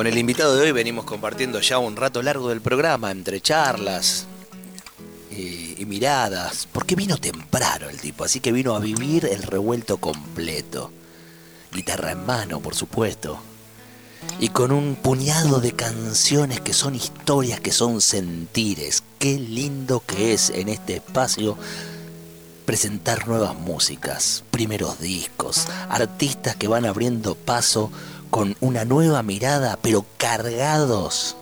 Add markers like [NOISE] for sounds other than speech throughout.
Con el invitado de hoy venimos compartiendo ya un rato largo del programa, entre charlas y, miradas, porque vino temprano el tipo, así que vino a vivir el revuelto completo. Guitarra en mano, por supuesto. Y con un puñado de canciones que son historias, que son sentires. Qué lindo que es en este espacio presentar nuevas músicas, primeros discos, artistas que van abriendo paso con una nueva mirada, pero cargados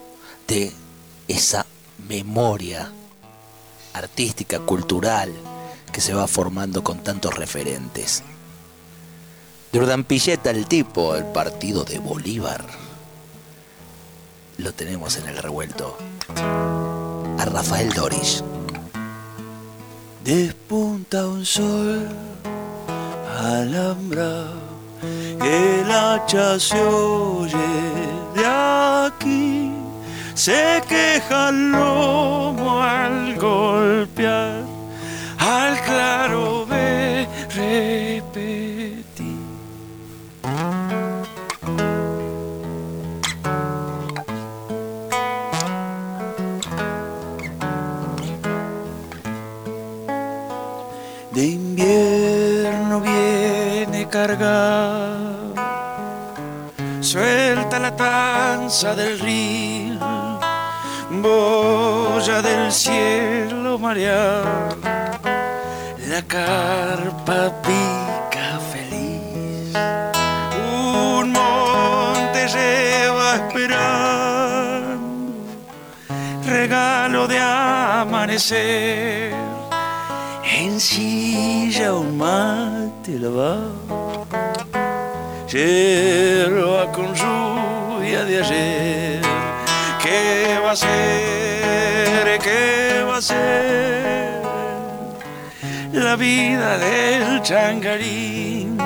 de esa memoria artística, cultural, que se va formando con tantos referentes. Jordan Pilleta, el tipo, el partido de Bolívar. Lo tenemos en el revuelto. A Rafael Doris. Despunta un sol, alambra, el hacha se oye de aquí, se queja el lomo al golpear, al claro ve repetir. De invierno viene cargado, suelta la tanza del río, boya del cielo mareado, la carpa pica feliz, un monte lleva esperando, regalo de amanecer. En silla un mate lavado, yerba con lluvia de ayer. ¿Qué va a ser? ¿Qué va a ser? La vida del changarín,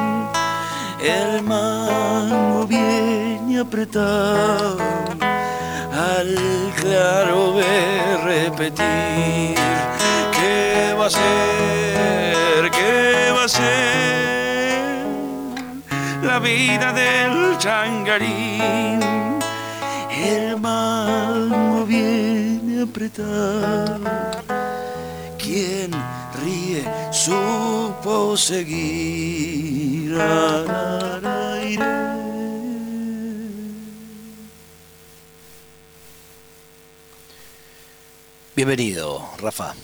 el mango viene apretado, al claro ver repetir. ¿Qué va a ser? ¿Qué va a ser? Vida del changarín. El mango viene apretado. Quien ríe supo seguir. Bienvenido, Rafa.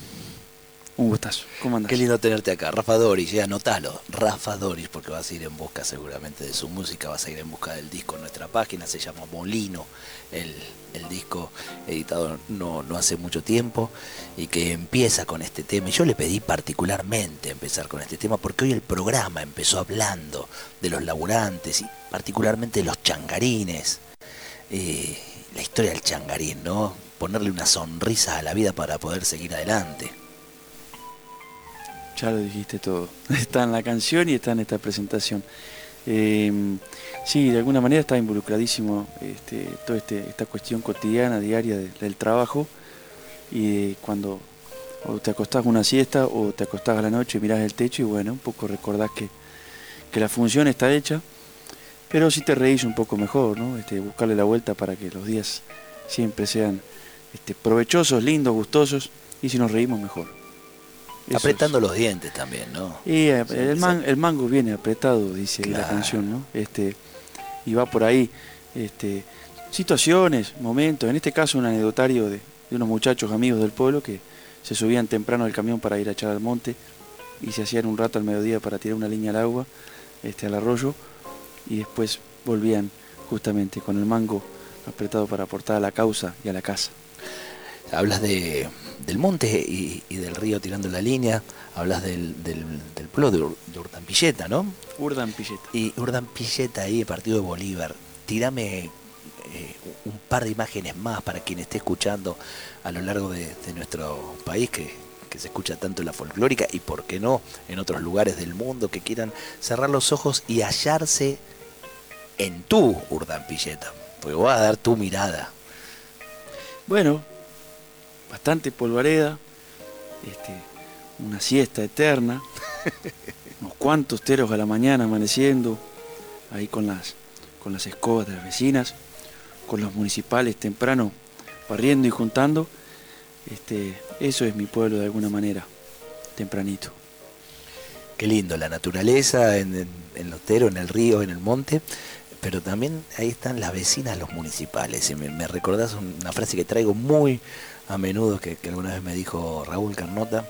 Un gustazo. ¿Cómo andas? Qué lindo tenerte acá. Rafa Doris, ya anotalo. Rafa Doris, porque vas a ir en busca seguramente de su música, vas a ir en busca del disco en nuestra página, se llama Molino, el, disco editado no, no hace mucho tiempo y que empieza con este tema. Y yo le pedí particularmente empezar con este tema porque hoy el programa empezó hablando de los laburantes y particularmente de los changarines. Eh, la historia del changarín, ¿no? Ponerle una sonrisa a la vida para poder seguir adelante. Ya lo dijiste todo. [LAUGHS] Está en la canción y está en esta presentación. Eh, sí, de alguna manera está involucradísimo este, toda este, esta cuestión cotidiana, diaria de- del trabajo. Y cuando o te acostás una siesta o te acostás a la noche, mirás el techo y bueno, un poco recordás que, que la función está hecha. Pero si te reís un poco mejor, ¿no? Este, buscarle la vuelta para que los días siempre sean este, provechosos, lindos, gustosos. Y si nos reímos, mejor. Es- Apretando los dientes también, ¿no? y eh, Sí, el, sí. man- el mango viene apretado, dice la canción, ¿no? Este, y va por ahí. Este, situaciones, momentos, en este caso un anecdotario de, de unos muchachos amigos del pueblo que se subían temprano al camión para ir a echar al monte y se hacían un rato al mediodía para tirar una línea al agua, este, al arroyo, y después volvían justamente con el mango apretado para aportar a la causa y a la casa. Hablas de, del monte y, y del río tirando la línea, hablas del, del, del pueblo de, Ur- de Urdampilleta, ¿no? Urdan Pilleta. Y Urdampilleta ahí, partido de Bolívar, tirame eh, un par de imágenes más para quien esté escuchando a lo largo de, nuestro país, que, que, se escucha tanto en la folclórica y, por qué no, en otros lugares del mundo que quieran cerrar los ojos y hallarse en tu Urdampilleta. Porque voy a dar tu mirada. Bueno, bastante polvareda, este, una siesta eterna, [LAUGHS] unos cuantos teros a la mañana amaneciendo, ahí con las, con las escobas de las vecinas, con los municipales temprano barriendo y juntando. Este, eso es mi pueblo de alguna manera, tempranito. Qué lindo, la naturaleza en, el otero, en el río, en el monte, pero también ahí están las vecinas, los municipales. me, me, recordás una frase que traigo muy a menudo, que, alguna vez me dijo Raúl Carnota,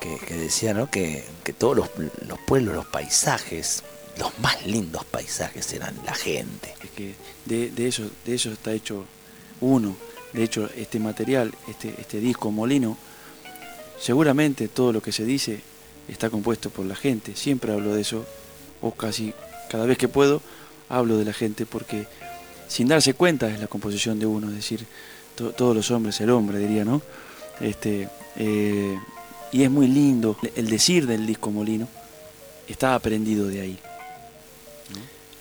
que, decía ¿no? que, todos los, los, pueblos, los paisajes, los más lindos paisajes eran la gente. Es que de, de, eso, de eso está hecho uno. De hecho, este material, este, este disco Molino, seguramente todo lo que se dice está compuesto por la gente. Siempre hablo de eso, o casi cada vez que puedo, hablo de la gente porque sin darse cuenta es la composición de uno, es decir, todos los hombres, el hombre diría, ¿no? Este, eh, y es muy lindo el decir del disco Molino, está aprendido de ahí.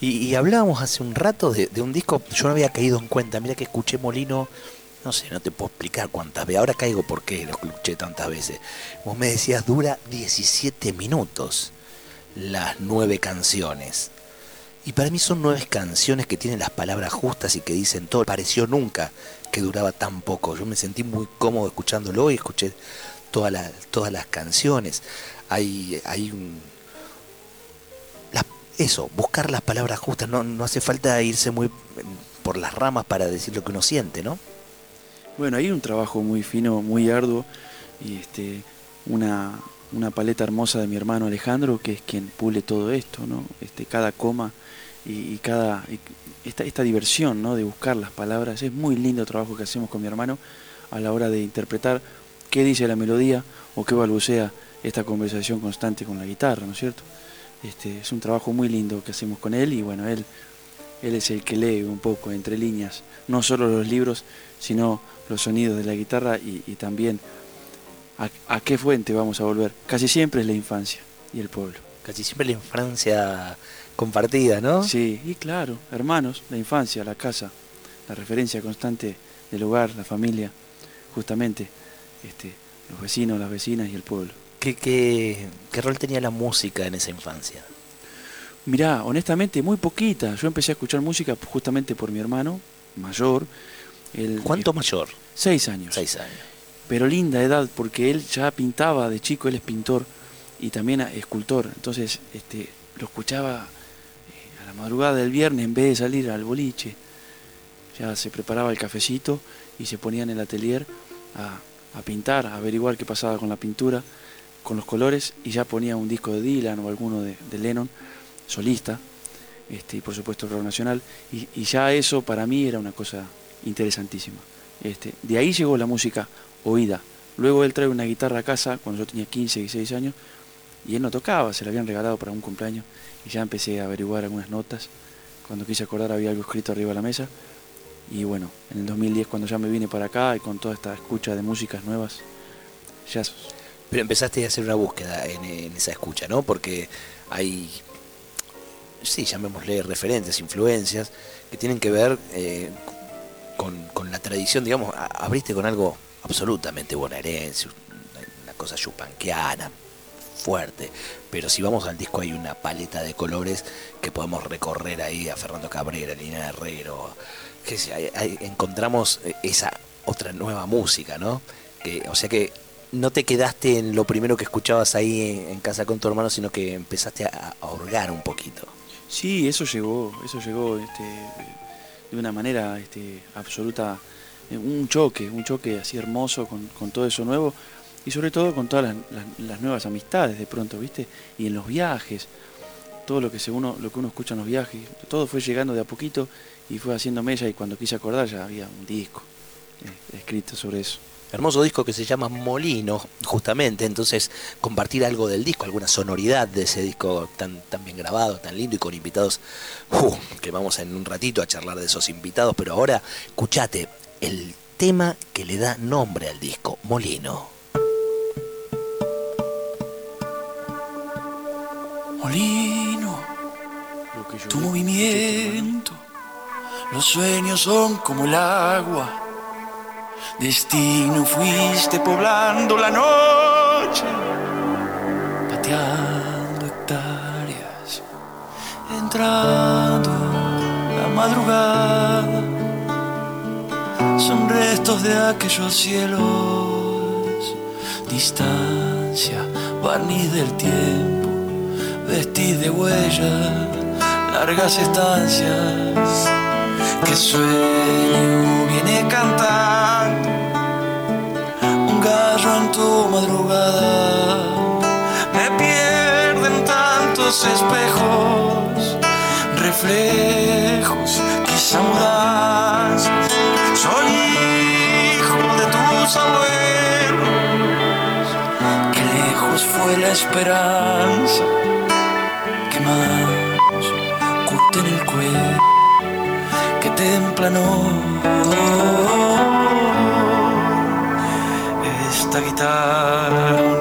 Y, hablábamos hace un rato de, un disco, yo no había caído en cuenta, mira que escuché Molino, no sé, no te puedo explicar cuántas veces, ahora caigo por qué lo escuché tantas veces. Vos me decías, dura 17 minutos las nueve canciones. Y para mí son nueve canciones que tienen las palabras justas y que dicen todo. Pareció nunca que duraba tan poco. Yo me sentí muy cómodo escuchándolo y escuché todas las, todas las canciones. Hay, hay un, eso, buscar las palabras justas. No, no hace falta irse muy por las ramas para decir lo que uno siente, ¿no? Bueno, hay un trabajo muy fino, muy arduo y este, una, una paleta hermosa de mi hermano Alejandro, que es quien pule todo esto, ¿no? Este, cada coma y, cada esta, diversión ¿no? de buscar las palabras. Es muy lindo el trabajo que hacemos con mi hermano a la hora de interpretar qué dice la melodía o qué balbucea esta conversación constante con la guitarra, ¿no es cierto? Este, es un trabajo muy lindo que hacemos con él y bueno, él, él es el que lee un poco entre líneas, no solo los libros, sino los sonidos de la guitarra y, también a, a qué fuente vamos a volver. Casi siempre es la infancia y el pueblo. Casi siempre la infancia compartida, ¿no? Sí, y claro, hermanos, la infancia, la casa, la referencia constante del hogar, la familia, justamente, este, los vecinos, las vecinas y el pueblo. ¿Qué, qué, qué rol tenía la música en esa infancia? Mirá, honestamente, muy poquita. Yo empecé a escuchar música justamente por mi hermano, mayor. ¿Cuánto mayor? Seis años. Seis años. Pero linda edad, porque él ya pintaba de chico, él es pintor y también escultor. Entonces, este, lo escuchaba madrugada del viernes, en vez de salir al boliche, ya se preparaba el cafecito y se ponía en el atelier a, pintar, a averiguar qué pasaba con la pintura, con los colores, y ya ponía un disco de Dylan o alguno de, Lennon, solista, este, y por supuesto el rock nacional, y, ya eso para mí era una cosa interesantísima. Este, de ahí llegó la música oída. Luego él trae una guitarra a casa cuando yo tenía 15, 16 años, y él no tocaba, se la habían regalado para un cumpleaños y ya empecé a averiguar algunas notas. Cuando quise acordar había algo escrito arriba de la mesa. Y bueno, en el 2010 cuando ya me vine para acá y con toda esta escucha de músicas nuevas, ya... Pero empezaste a hacer una búsqueda en, esa escucha, ¿no? Porque hay, sí, llamémosle referentes, influencias, que tienen que ver eh, con, con, la tradición, digamos, abriste con algo absolutamente bonaerense, una cosa chupanquiana, fuerte. Pero si vamos al disco hay una paleta de colores que podemos recorrer ahí a Fernando Cabrera, Lina Herrero. Que encontramos eh, esa otra nueva música, ¿no? Que, o sea que no te quedaste en lo primero que escuchabas ahí en, casa con tu hermano, sino que empezaste a, a, un poquito. Sí, eso llegó, eso llegó este, de una manera este, absoluta, un choque, un choque así hermoso con, con todo eso nuevo y sobre todo con todas las, nuevas amistades de pronto, ¿viste? Y en los viajes, todo lo que, se uno, lo que uno escucha en los viajes, todo fue llegando de a poquito y fue haciendo mella y cuando quise acordar ya había un disco eh, escrito sobre eso. Hermoso disco que se llama Molino, justamente. Entonces, compartir algo del disco, alguna sonoridad de ese disco tan, tan bien grabado, tan lindo y con invitados, uh, que vamos en un ratito a charlar de esos invitados. Pero ahora, escuchate el tema que le da nombre al disco, Molino. Molino, tu movimiento, los sueños son como el agua. Destino fuiste poblando la noche, pateando hectáreas, entrando la madrugada. Son restos de aquellos cielos, distancia, barniz del tiempo. Vestid de huellas, largas estancias, que sueño viene cantando, un gallo en tu madrugada, me pierden tantos espejos, reflejos, quizá mudanzas, fue la esperanza más curte en el cuello que templano esta guitarra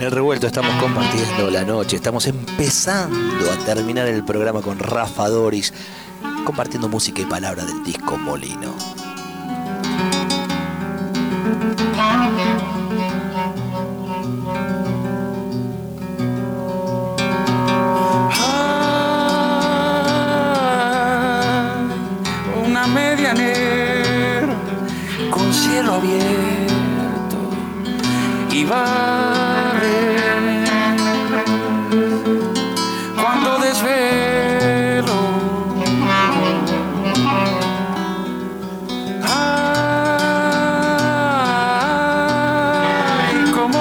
En el revuelto estamos compartiendo la noche, estamos empezando a terminar el programa con Rafa Doris, compartiendo música y palabra del disco Molino. una medianera con cielo abierto y barre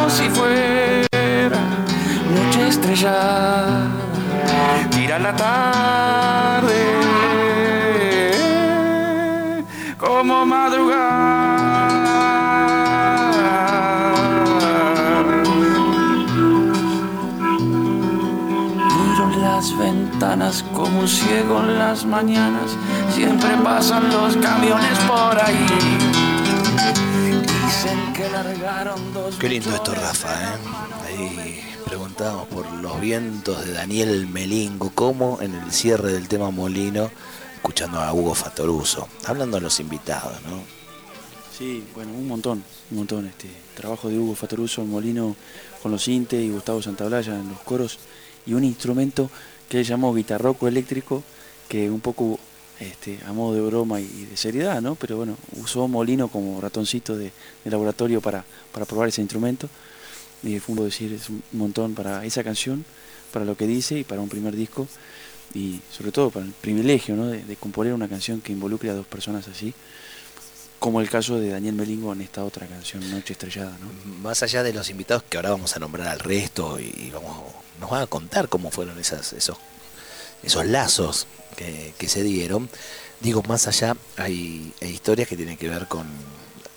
si fuera noche estrellada tira la tarde como madrugada. Miro las ventanas como un ciego en las mañanas, siempre pasan los camiones por ahí. Qué lindo esto, Rafa, ¿eh? Ahí preguntábamos por los vientos de Daniel Melingo, como en el cierre del tema Molino, escuchando a Hugo Fatoruso, hablando a los invitados, ¿no? Sí, bueno, un montón, un montón. Este trabajo de Hugo Fatoruso en Molino con los Inte y Gustavo Santaolalla en los coros y un instrumento que él llamó guitarroco eléctrico que un poco este, a modo de broma y de seriedad, ¿no? Pero bueno, usó Molino como ratoncito de, de laboratorio para, para probar ese instrumento y fue decir es un montón para esa canción, para lo que dice y para un primer disco y sobre todo para el privilegio ¿no? de, de componer una canción que involucre a dos personas así, como el caso de Daniel Melingo en esta otra canción, Noche Estrellada. ¿no? Más allá de los invitados que ahora vamos a nombrar al resto y vamos, nos van a contar cómo fueron esas, esos, esos lazos que, que se dieron, digo, más allá hay, hay historias que tienen que ver con,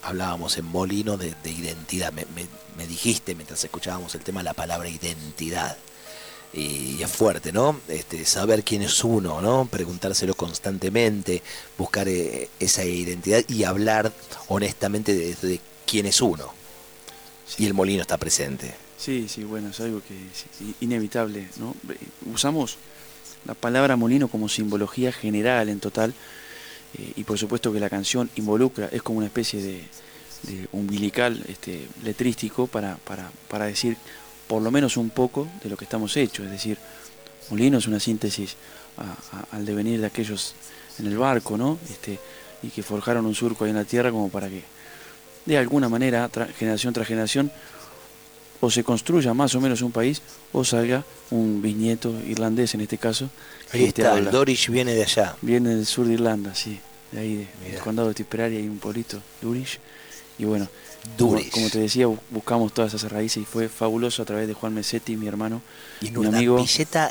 hablábamos en Molino de, de identidad, me, me- me dijiste mientras escuchábamos el tema la palabra identidad. y, es fuerte, ¿no? Este, saber quién es uno, ¿no? Preguntárselo constantemente, buscar eh, esa identidad y hablar honestamente de, quién es uno. Y el molino está presente. Sí, sí, bueno, es algo que es inevitable, ¿no? Usamos la palabra molino como simbología general en total eh, y por supuesto que la canción involucra, es como una especie de, umbilical este, letrístico para, para, para decir por lo menos un poco de lo que estamos hechos. Es decir, molino es una síntesis al devenir de aquellos en el barco, ¿no? Este, y que forjaron un surco ahí en la tierra como para que, de alguna manera, generación tras generación, o se construya más o menos un país, o salga un bisnieto irlandés en este caso. Ahí está, el Dorish viene de allá. Viene del sur de Irlanda, sí, de ahí, del condado de Tipperary hay un pueblito, Dorish, y bueno, como, te decía, buscamos todas esas raíces y fue fabuloso a través de Juan Mesetti, mi hermano. ¿Y en una amigo.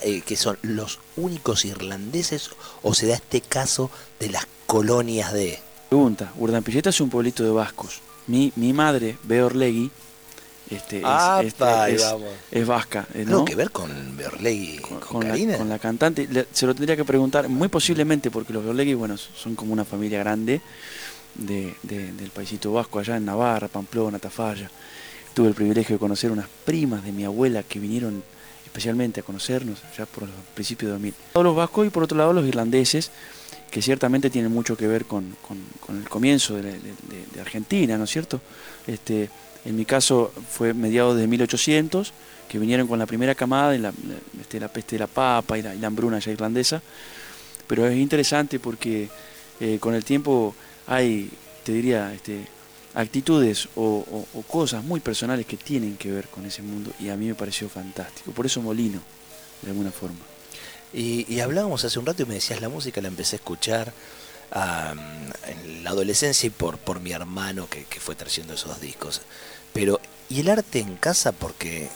Eh, que son los únicos irlandeses o se da este caso de las colonias de...? Pregunta, Urdampilleta es un pueblito de vascos. Mi, mi madre, Beorlegui, este, es, ah, es, es, vasca. ¿no? que ver con Beorlegui, con, la, con la cantante? se lo tendría que preguntar, muy posiblemente, porque los Beorlegui, bueno, son como una familia grande de, del paisito vasco allá en Navarra, Pamplona, Tafalla. Tuve el privilegio de conocer unas primas de mi abuela que vinieron especialmente a conocernos ya por los principios de 2000. Todos los vascos y por otro lado los irlandeses, que ciertamente tienen mucho que ver con, el comienzo de, Argentina, ¿no es cierto? Este, en mi caso fue mediados de 1800, que vinieron con la primera camada este, la peste de la papa y la, hambruna ya irlandesa, pero es interesante porque eh, con el tiempo hay, te diría, este, actitudes o, cosas muy personales que tienen que ver con ese mundo y a mí me pareció fantástico. Por eso Molino, de alguna forma. Y, hablábamos hace un rato y me decías, la música la empecé a escuchar en la adolescencia y por, por mi hermano que, fue trayendo esos discos. Pero, ¿y el arte en casa? Porque,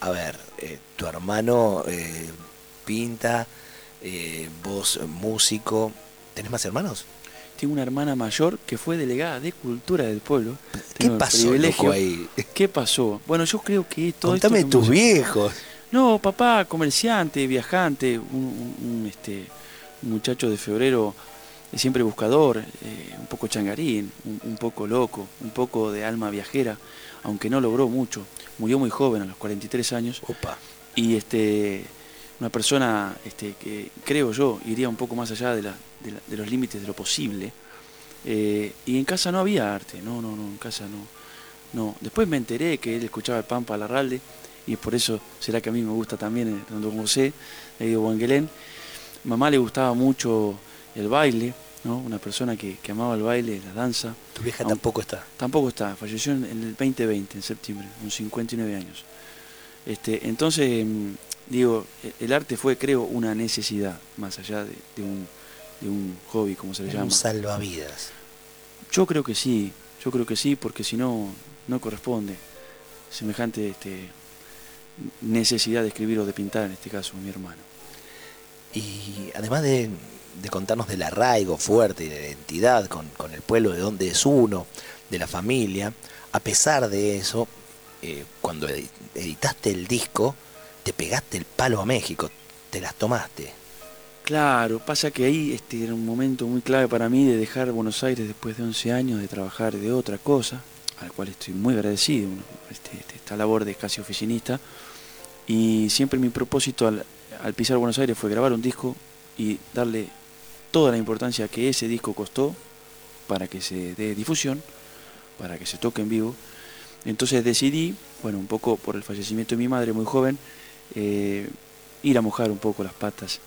a ver, eh, tu hermano eh, pinta, eh, vos músico, ¿tenés más hermanos? Tengo una hermana mayor que fue delegada de cultura del pueblo. ¿Qué pasó ahí? ¿Qué pasó? Bueno, yo creo que todo Contame tus viejos. No, papá, comerciante, viajante, un, este, muchacho de febrero eh, siempre buscador, eh, un poco changarín, un, poco loco, un poco de alma viajera, aunque no logró mucho. Murió muy joven, a los 43 años. Opa. Y este, una persona este, que creo yo iría un poco más allá de la, de, los límites de lo posible. Eh, y en casa no había arte, no, no, no, en casa no. no. Después me enteré que él escuchaba el Pampa Larralde y por eso será que a mí me gusta también el Don José, de Wangelén. Mamá le gustaba mucho el baile, ¿no? una persona que, amaba el baile, la danza. ¿Tu vieja tampoco está? Tampoco está, falleció en, el 2020, en septiembre, con 59 años. Este, entonces, mm, digo, el arte fue, creo, una necesidad, más allá de un de un hobby, como se le llama. Un salvavidas. Yo creo que sí, yo creo que sí, porque si no, no corresponde semejante este, necesidad de escribir o de pintar, en este caso, mi hermano. Y además de, contarnos del arraigo fuerte y de identidad con, con, el pueblo de donde es uno, de la familia, a pesar de eso, eh, cuando editaste el disco, te pegaste el palo a México, te las tomaste. Claro, pasa que ahí este, era un momento muy clave para mí de dejar Buenos Aires después de 11 años, de trabajar de otra cosa, al cual estoy muy agradecido, este, este, esta labor de casi oficinista. Y siempre mi propósito al, pisar Buenos Aires fue grabar un disco y darle toda la importancia que ese disco costó para que se dé difusión, para que se toque en vivo. Entonces decidí, bueno, un poco por el fallecimiento de mi madre muy joven, eh, ir a mojar un poco las patas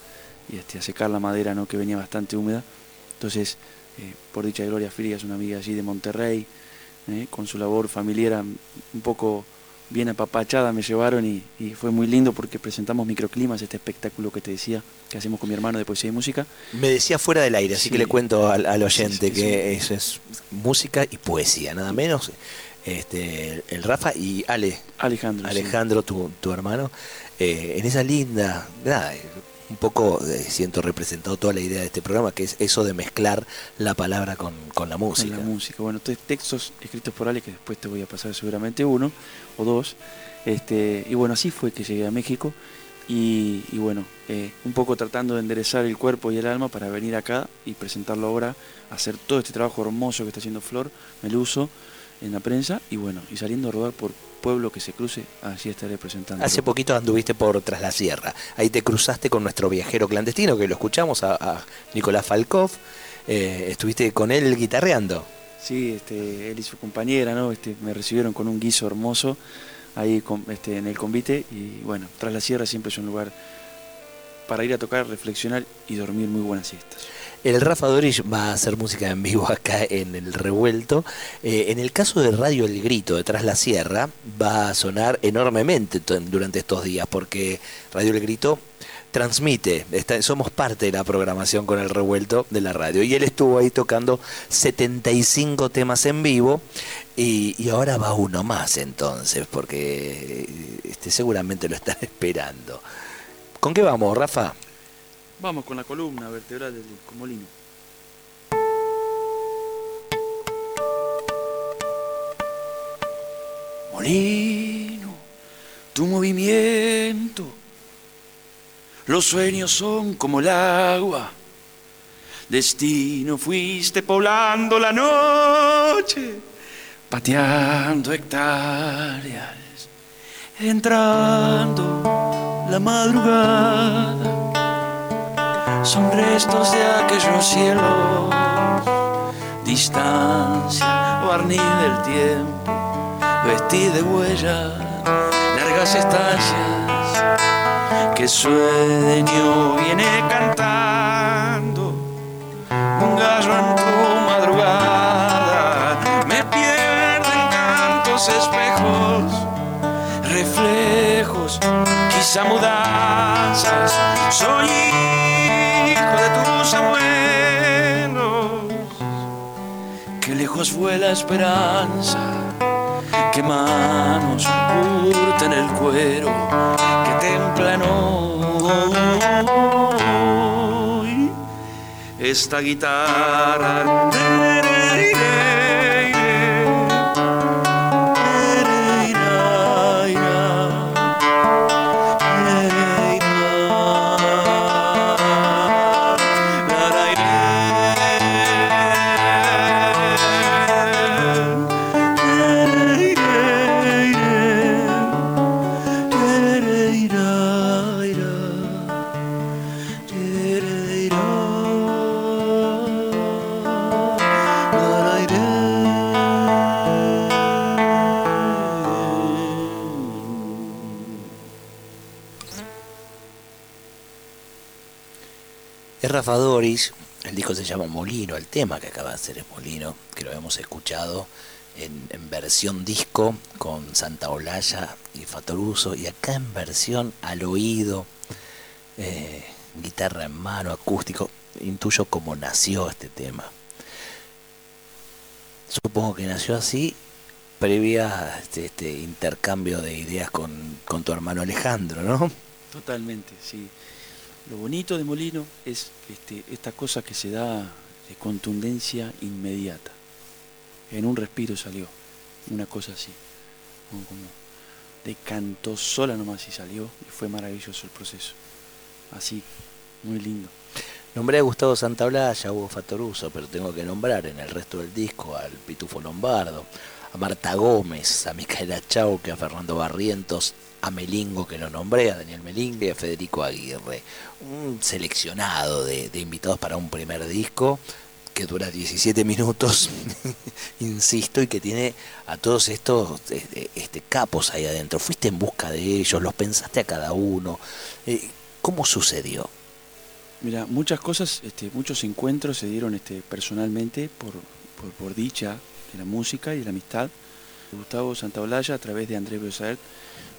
y este, a secar la madera ¿no? que venía bastante húmeda. Entonces, eh, por dicha Gloria Frías, una amiga allí de Monterrey, ¿eh? con su labor familiar un poco bien apapachada, me llevaron y, fue muy lindo porque presentamos Microclimas, este espectáculo que te decía que hacemos con mi hermano de poesía y música. Me decía fuera del aire, así que le cuento al, oyente que eso es música y poesía, nada menos. Este, el Rafa y Ale. Alejandro. Alejandro, tu, tu, hermano. Eh, en esa linda, nada, un poco eh, siento representado toda la idea de este programa, que es eso de mezclar la palabra con, la música. Con la música, bueno, textos escritos por Ale, que después te voy a pasar seguramente uno o dos. Este, y bueno, así fue que llegué a México. y, bueno, eh, un poco tratando de enderezar el cuerpo y el alma para venir acá y presentarlo ahora, hacer todo este trabajo hermoso que está haciendo Flor, Meluso, en la prensa y bueno, y saliendo a rodar por pueblo que se cruce, así estaré presentando. Hace poquito anduviste por Tras la Sierra, ahí te cruzaste con nuestro viajero clandestino, que lo escuchamos, a, Nicolás Falkov, eh, estuviste con él guitarreando. Sí, este, él y su compañera, ¿no? Este, me recibieron con un guiso hermoso ahí este, en el convite y bueno, Tras la Sierra siempre es un lugar para ir a tocar, reflexionar y dormir muy buenas siestas. El Rafa Doris va a hacer música en vivo acá en el revuelto. Eh, en el caso de Radio El Grito de Tras la Sierra, va a sonar enormemente durante estos días, porque Radio El Grito transmite, somos parte de la programación con el revuelto de la radio. Y él estuvo ahí tocando 75 temas en vivo y, ahora va uno más entonces, porque este, seguramente lo están [LAUGHS] esperando. ¿Con qué vamos, Rafa? Vamos con la columna vertebral del Molino. Molino, tu movimiento, los sueños son como el agua. Destino fuiste poblando la noche, pateando hectáreas, entrando la madrugada son restos de aquellos cielos, distancia, barniz del tiempo, vestí de huellas, largas estancias, que sueño viene cantando, un gallo en tu madrugada, me pierden tantos espejos, reflejos, quizá mudanzas, soy fue la esperanza, que manos curten el cuero, que templan hoy esta guitarra. Rafa Doris, el disco se llama Molino, el tema que acaba de hacer es Molino, que lo hemos escuchado en, versión disco con Santa Olaya y Fatoruso, y acá en versión al oído, eh, guitarra en mano, acústico, intuyo cómo nació este tema. Supongo que nació así previa este, este intercambio de ideas con tu hermano Alejandro, ¿no? Totalmente, sí. Lo bonito de Molino es este, esta cosa que se da de contundencia inmediata. En un respiro salió, una cosa así, como, de canto sola nomás y salió y fue maravilloso el proceso. Así, muy lindo. Nombré a Gustavo Santaolalla, a Hugo Fatoruso, pero tengo que nombrar en el resto del disco al Pitufo Lombardo, a Marta Gómez, a Micaela Chauque, a Fernando Barrientos, a Melingo que lo nombré, a Daniel Melingue y a Federico Aguirre. Un seleccionado de, invitados para un primer disco que dura 17 minutos, [LAUGHS] insisto, y que tiene a todos estos este, este, capos ahí adentro. Fuiste en busca de ellos, los pensaste a cada uno. Eh, ¿Cómo sucedió? Mira, muchas cosas, este, muchos encuentros se dieron este, personalmente por, por, dicha de la música y de la amistad. Gustavo Santaolalla a través de Andrés Besaert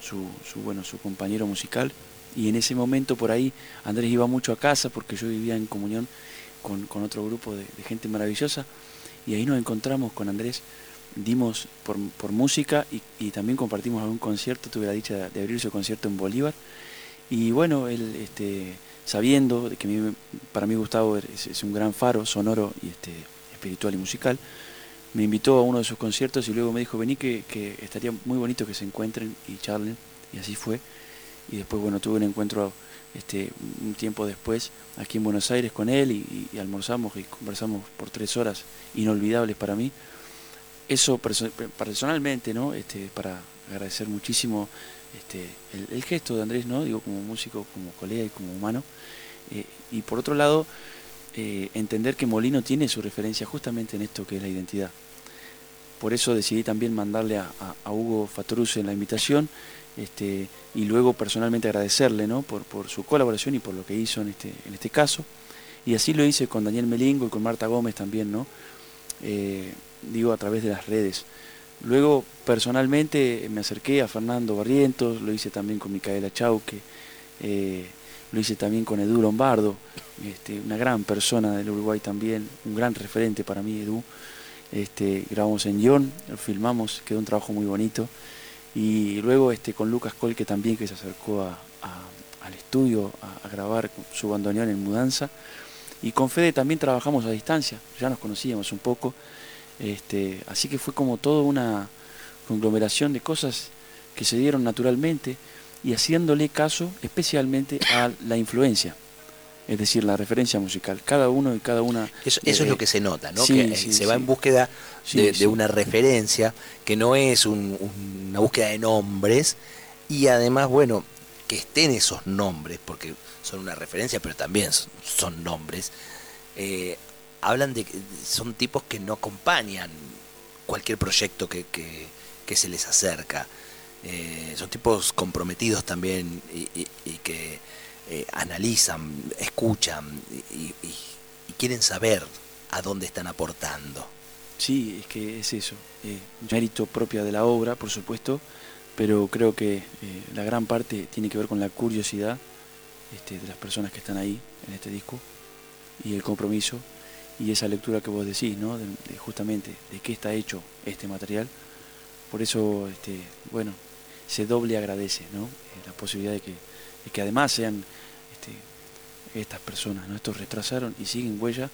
su, bueno, su compañero musical. Y en ese momento por ahí Andrés iba mucho a casa porque yo vivía en comunión con, otro grupo de, gente maravillosa. Y ahí nos encontramos con Andrés, dimos por, música y, también compartimos algún concierto. Tuve la dicha de, abrir su concierto en Bolívar. Y bueno, él este, sabiendo de que para mí Gustavo es, un gran faro sonoro y este, espiritual y musical, me invitó a uno de sus conciertos y luego me dijo, vení que, estaría muy bonito que se encuentren y charlen. Y así fue. y después, bueno, tuve un encuentro este, un tiempo después aquí en Buenos Aires con él y, almorzamos y conversamos por tres horas inolvidables para mí. Eso personalmente, ¿no? Este, para agradecer muchísimo este, el, gesto de Andrés, ¿no? Digo, como músico, como colega y como humano. Eh, y por otro lado, eh, entender que Molino tiene su referencia justamente en esto que es la identidad. Por eso decidí también mandarle a, Hugo Fatoruse en la invitación este, y luego personalmente agradecerle ¿no? por, por, su colaboración y por lo que hizo en este, en este caso. Y así lo hice con Daniel Melingo y con Marta Gómez también, ¿no? Eh, digo a través de las redes. Luego personalmente me acerqué a Fernando Barrientos, lo hice también con Micaela Chauque, eh, lo hice también con Edu Lombardo, este, una gran persona del Uruguay también, un gran referente para mí Edu. Este, grabamos en guion, lo filmamos, quedó un trabajo muy bonito. Y luego este, con Lucas Colque también, que se acercó al estudio a, grabar su bandoneón en mudanza. Y con Fede también trabajamos a distancia, ya nos conocíamos un poco. Este, así que fue como toda una conglomeración de cosas que se dieron naturalmente y haciéndole caso especialmente a la influencia es decir, la referencia musical. Cada uno y cada una. Eso, es lo que se nota, ¿no? que eh, se va en búsqueda de, una referencia, que no es una búsqueda de nombres, y además, bueno, que estén esos nombres, porque son una referencia, pero también son, nombres. Eh, hablan de que son tipos que no acompañan cualquier proyecto que, se les acerca. Eh, son tipos comprometidos también y que eh, analizan, escuchan y, quieren saber a dónde están aportando. Sí, es que es eso. Mérito propia de la obra, por supuesto, pero creo que eh, la gran parte tiene que ver con la curiosidad este, de las personas que están ahí en este disco y el compromiso y esa lectura que vos decís, ¿no? Justamente de qué está hecho este material. Por eso, este, bueno, se doble agradece, ¿no? la posibilidad de que y que además sean este, estas personas, ¿no? Estos retrasaron y siguen huella,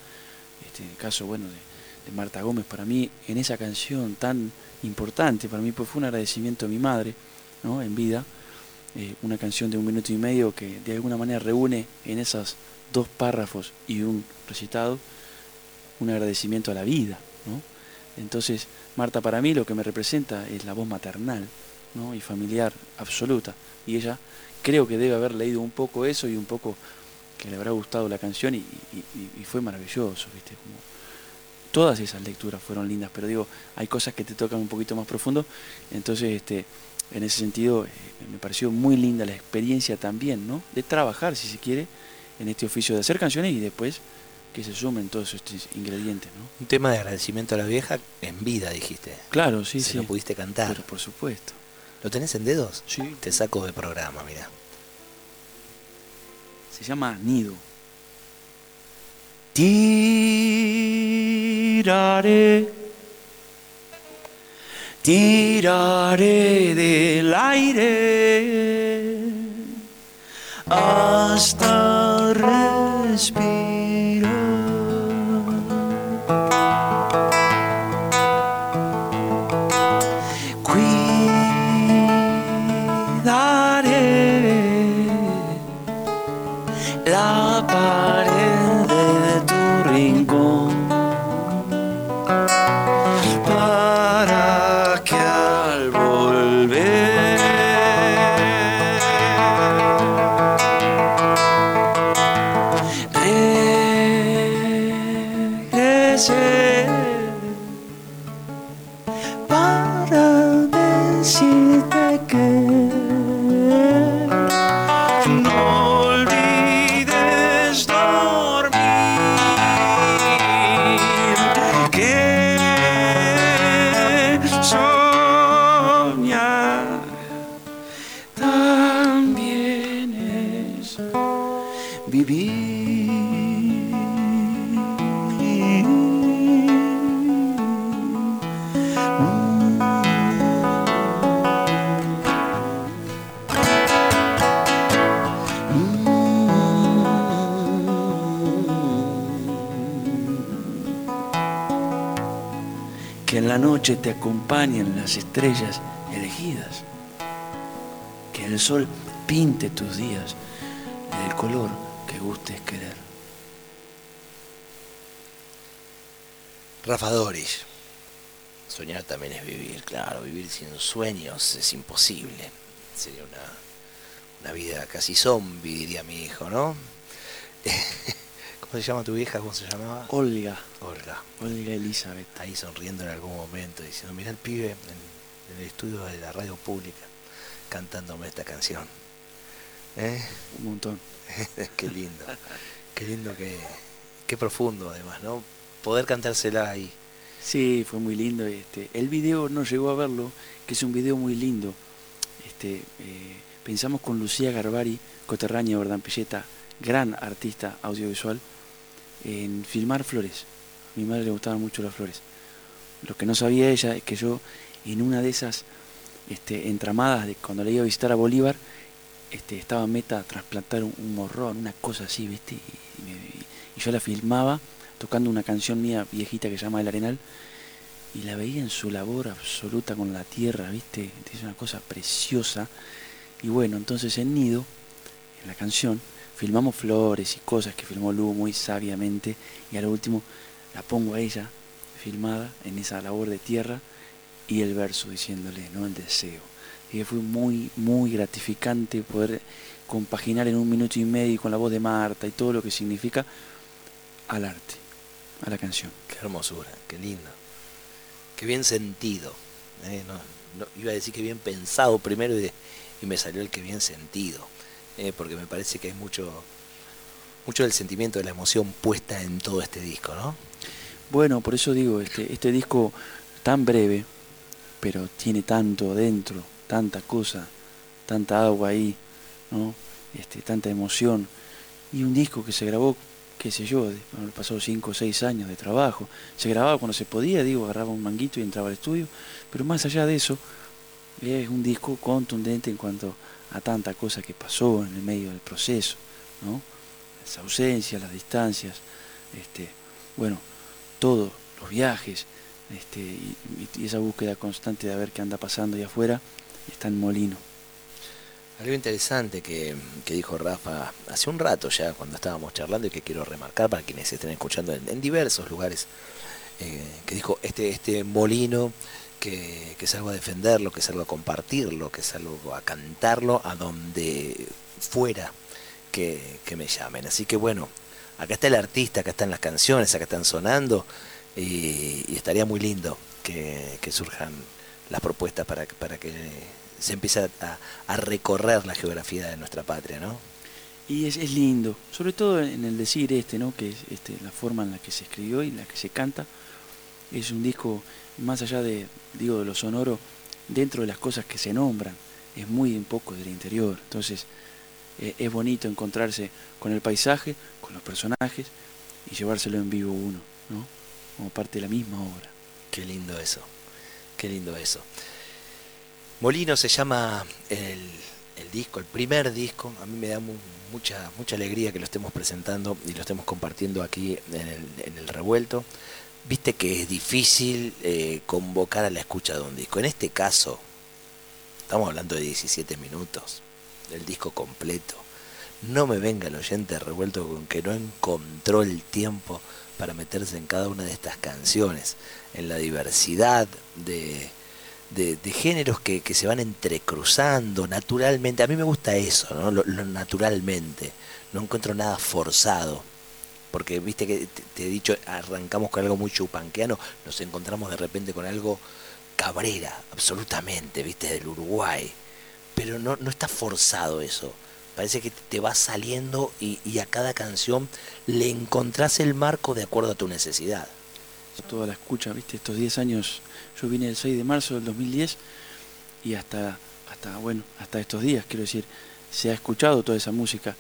este, el caso bueno de, Marta Gómez, para mí, en esa canción tan importante, para mí pues fue un agradecimiento a mi madre, ¿no? En vida, eh, una canción de un minuto y medio que de alguna manera reúne en esos dos párrafos y un recitado un agradecimiento a la vida, ¿no? Entonces, Marta para mí lo que me representa es la voz maternal, ¿no? y familiar absoluta. Y ella creo que debe haber leído un poco eso y un poco que le habrá gustado la canción y, fue maravilloso, ¿viste? Como todas esas lecturas fueron lindas, pero digo, hay cosas que te tocan un poquito más profundo, entonces este, en ese sentido eh, me pareció muy linda la experiencia también, ¿no? De trabajar, si se quiere, en este oficio de hacer canciones y después que se sumen todos estos ingredientes, ¿no? Un tema de agradecimiento a la vieja en vida, dijiste. Claro, sí, sí. lo pudiste cantar. Pero por supuesto. ¿Lo tenés en dedos? Sí. Te saco de programa, mira. Se llama Nido. Tiraré, tiraré del aire hasta las estrellas elegidas. Que el sol pinte tus días del color que gustes querer. Rafa Doris. Soñar también es vivir, claro, vivir sin sueños es imposible. Sería una, una vida casi zombie, diría mi hijo, ¿no? [LAUGHS] ¿Cómo se llama tu vieja? ¿Cómo se llamaba? Olga. Olga. Olga Elizabeth. Ahí sonriendo en algún momento, diciendo, mira el pibe en, el estudio de la radio pública cantándome esta canción. ¿Eh? Un montón. [LAUGHS] qué lindo. Qué lindo que. Qué profundo además, ¿no? Poder cantársela ahí. Sí, fue muy lindo. Este, el video no llegó a verlo, que es un video muy lindo. Este, eh, pensamos con Lucía Garbari, coterránea de Pilleta, gran artista audiovisual, en filmar flores. A mi madre le gustaban mucho las flores. Lo que no sabía ella es que yo, en una de esas este, entramadas de cuando le iba a visitar a Bolívar, este, estaba meta a trasplantar un, morrón, una cosa así, ¿viste? Y, yo la filmaba tocando una canción mía viejita que se llama El Arenal y la veía en su labor absoluta con la tierra, ¿viste? Es una cosa preciosa. Y bueno, entonces en Nido, en la canción, filmamos flores y cosas que filmó Lu muy sabiamente y a lo último la pongo a ella filmada en esa labor de tierra y el verso diciéndole, ¿no? El deseo. Y fue muy, muy gratificante poder compaginar en un minuto y medio con la voz de Marta y todo lo que significa al arte, a la canción. Qué hermosura, qué lindo, qué bien sentido. ¿eh? iba a decir que bien pensado primero y, y me salió el que bien sentido. Eh, porque me parece que hay mucho, mucho del sentimiento, de la emoción puesta en todo este disco, ¿no? Bueno, por eso digo, este, este disco tan breve, pero tiene tanto dentro, tanta cosa, tanta agua ahí, ¿no? Este, tanta emoción. Y un disco que se grabó, qué sé yo, pasó cinco o seis años de trabajo. Se grababa cuando se podía, digo, agarraba un manguito y entraba al estudio. Pero más allá de eso, es un disco contundente en cuanto a tanta cosa que pasó en el medio del proceso, ¿no? Las ausencias, las distancias, este, bueno, todos los viajes, este, y, esa búsqueda constante de ver qué anda pasando ahí afuera, está en Molino. Algo interesante que, dijo Rafa hace un rato ya cuando estábamos charlando y que quiero remarcar para quienes estén escuchando en, diversos lugares, eh, que dijo este, este molino que, que salgo a defenderlo, que salgo a compartirlo, que salgo a cantarlo a donde fuera que, me llamen. Así que bueno, acá está el artista, acá están las canciones, acá están sonando y, estaría muy lindo que, surjan las propuestas para, que se empiece a, recorrer la geografía de nuestra patria, ¿no? Y es, lindo, sobre todo en el decir este, ¿no? Que es este, la forma en la que se escribió y la que se canta. Es un disco más allá de, digo, de lo sonoro, dentro de las cosas que se nombran, es muy poco del interior. Entonces, eh, es bonito encontrarse con el paisaje, con los personajes y llevárselo en vivo uno, ¿no? Como parte de la misma obra. Qué lindo eso, qué lindo eso. Molino se llama el, el disco, el primer disco. A mí me da mucha, mucha alegría que lo estemos presentando y lo estemos compartiendo aquí en el, en el revuelto. Viste que es difícil eh, convocar a la escucha de un disco. En este caso, estamos hablando de 17 minutos, del disco completo. No me venga el oyente revuelto con que no encontró el tiempo para meterse en cada una de estas canciones, en la diversidad de, de, géneros que, se van entrecruzando naturalmente. A mí me gusta eso, ¿no? lo naturalmente. No encuentro nada forzado porque viste que te, he dicho, arrancamos con algo muy chupanqueano, nos encontramos de repente con algo cabrera, absolutamente, viste, del Uruguay. Pero no, no está forzado eso. Parece que te va saliendo y, a cada canción le encontrás el marco de acuerdo a tu necesidad. Toda la escucha, viste, estos 10 años, yo vine el 6 de marzo del 2010 y hasta, hasta, bueno, hasta estos días, quiero decir, se ha escuchado toda esa música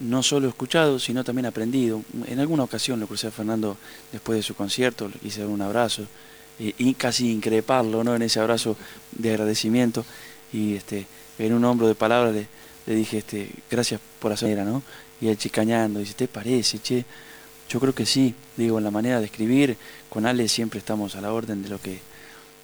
no solo escuchado, sino también aprendido. En alguna ocasión lo crucé a Fernando después de su concierto, le hice un abrazo y, casi increparlo ¿no? en ese abrazo de agradecimiento y este, en un hombro de palabras le, dije este, gracias por hacer, ¿no? Y él chicañando, dice, ¿te parece, che? Yo creo que sí, digo, en la manera de escribir, con Ale siempre estamos a la orden de lo que,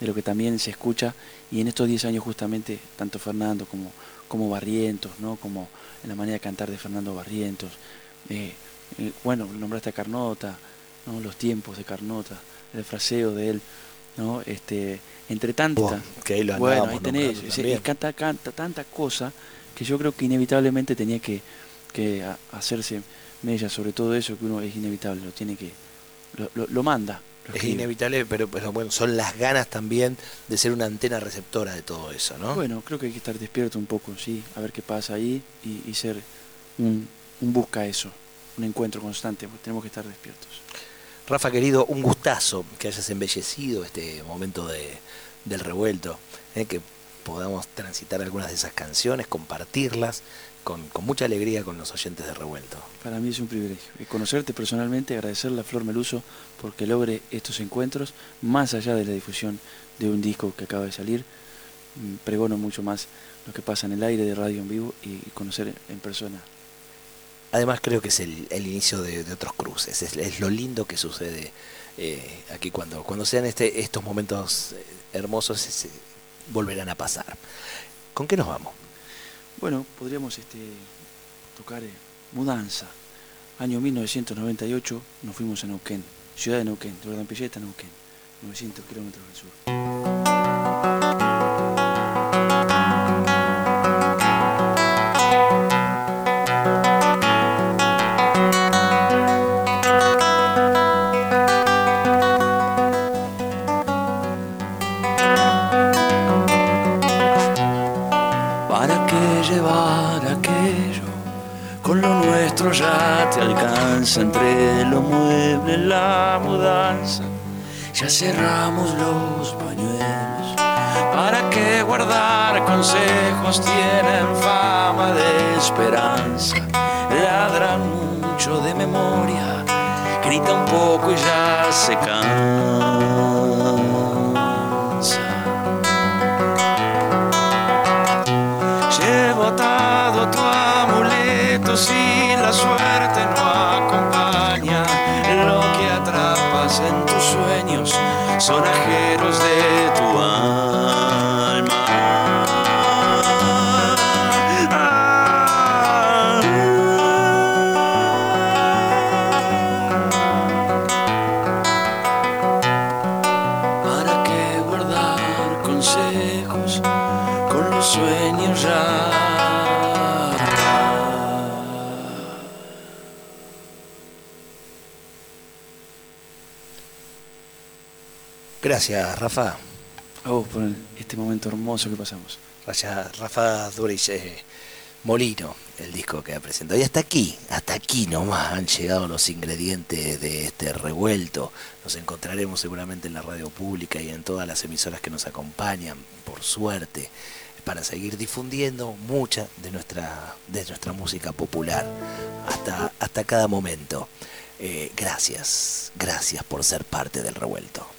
de lo que también se escucha y en estos 10 años justamente, tanto Fernando como, como Barrientos, ¿no? como en la manera de cantar de Fernando Barrientos. Eh, eh, bueno, nombraste a Carnota, ¿no? los tiempos de Carnota, el fraseo de él, ¿no? este, entre tantas. bueno, ahí tenés, canta, canta tanta cosa que yo creo que inevitablemente tenía que, que hacerse mella sobre todo eso que uno es inevitable, lo tiene que, lo, lo, manda. Es inevitable, pero, pero, bueno, son las ganas también de ser una antena receptora de todo eso, ¿no? Bueno, creo que hay que estar despierto un poco, sí, a ver qué pasa ahí y, ser un, un busca eso, un encuentro constante, tenemos que estar despiertos. Rafa, querido, un gustazo que hayas embellecido este momento de, del revuelto, ¿eh? que podamos transitar algunas de esas canciones, compartirlas con, con, mucha alegría con los oyentes de Revuelto. Para mí es un privilegio. Y conocerte personalmente, agradecerle a Flor Meluso porque logre estos encuentros, más allá de la difusión de un disco que acaba de salir. Mm, pregono mucho más lo que pasa en el aire de radio en vivo y conocer en persona Además creo que es el, inicio de, otros cruces, es, lo lindo que sucede eh, aquí cuando, cuando sean este, estos momentos eh, hermosos volverán a pasar. ¿Con qué nos vamos? Bueno, podríamos este, tocar eh, Mudanza. Año 1998 nos fuimos a Neuquén, ciudad de Neuquén, de Pilleta, Neuquén, 900 kilómetros del sur. Ya cerramos los pañuelos. ¿Para qué guardar consejos? Tienen fama de esperanza. Ladran mucho de memoria. Grita un poco y ya se cansa. Son ajeros de Gracias, Rafa. A vos por este momento hermoso que pasamos. Gracias, Rafa Duris eh, Molino, el disco que ha presentado. Y hasta aquí, hasta aquí nomás han llegado los ingredientes de este revuelto. Nos encontraremos seguramente en la radio pública y en todas las emisoras que nos acompañan, por suerte, para seguir difundiendo mucha de nuestra, de nuestra música popular hasta, hasta cada momento. Eh, gracias, gracias por ser parte del revuelto.